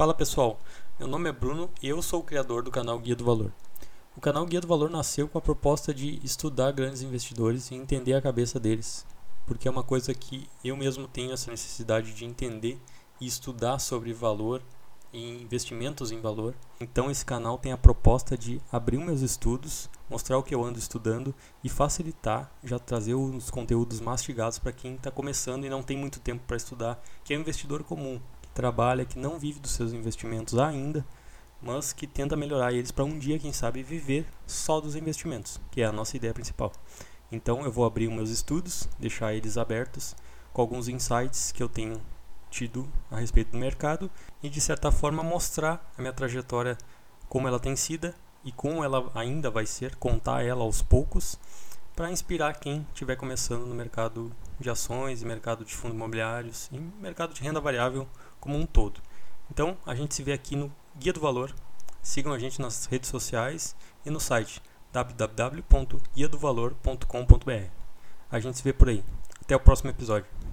Fala pessoal, meu nome é Bruno e eu sou o criador do canal Guia do Valor. O canal Guia do Valor nasceu com a proposta de estudar grandes investidores e entender a cabeça deles, porque é uma coisa que eu mesmo tenho essa necessidade de entender e estudar sobre valor e investimentos em valor. Então esse canal tem a proposta de abrir meus estudos, mostrar o que eu ando estudando e facilitar, já trazer os conteúdos mastigados para quem está começando e não tem muito tempo para estudar, que é um investidor comum, trabalha, que não vive dos seus investimentos ainda, mas que tenta melhorar eles para um dia, quem sabe, viver só dos investimentos, que é a nossa ideia principal. Então eu vou abrir os meus estudos, deixar eles abertos com alguns insights que eu tenho tido a respeito do mercado e de certa forma mostrar a minha trajetória como ela tem sido e como ela ainda vai ser, contar ela aos poucos para inspirar quem estiver começando no mercado de ações, mercado de fundos imobiliários e mercado de renda variável como um todo. Então, a gente se vê aqui no Guia do Valor. Sigam a gente nas redes sociais e no site www.guiadovalor.com.br. A gente se vê por aí. Até o próximo episódio.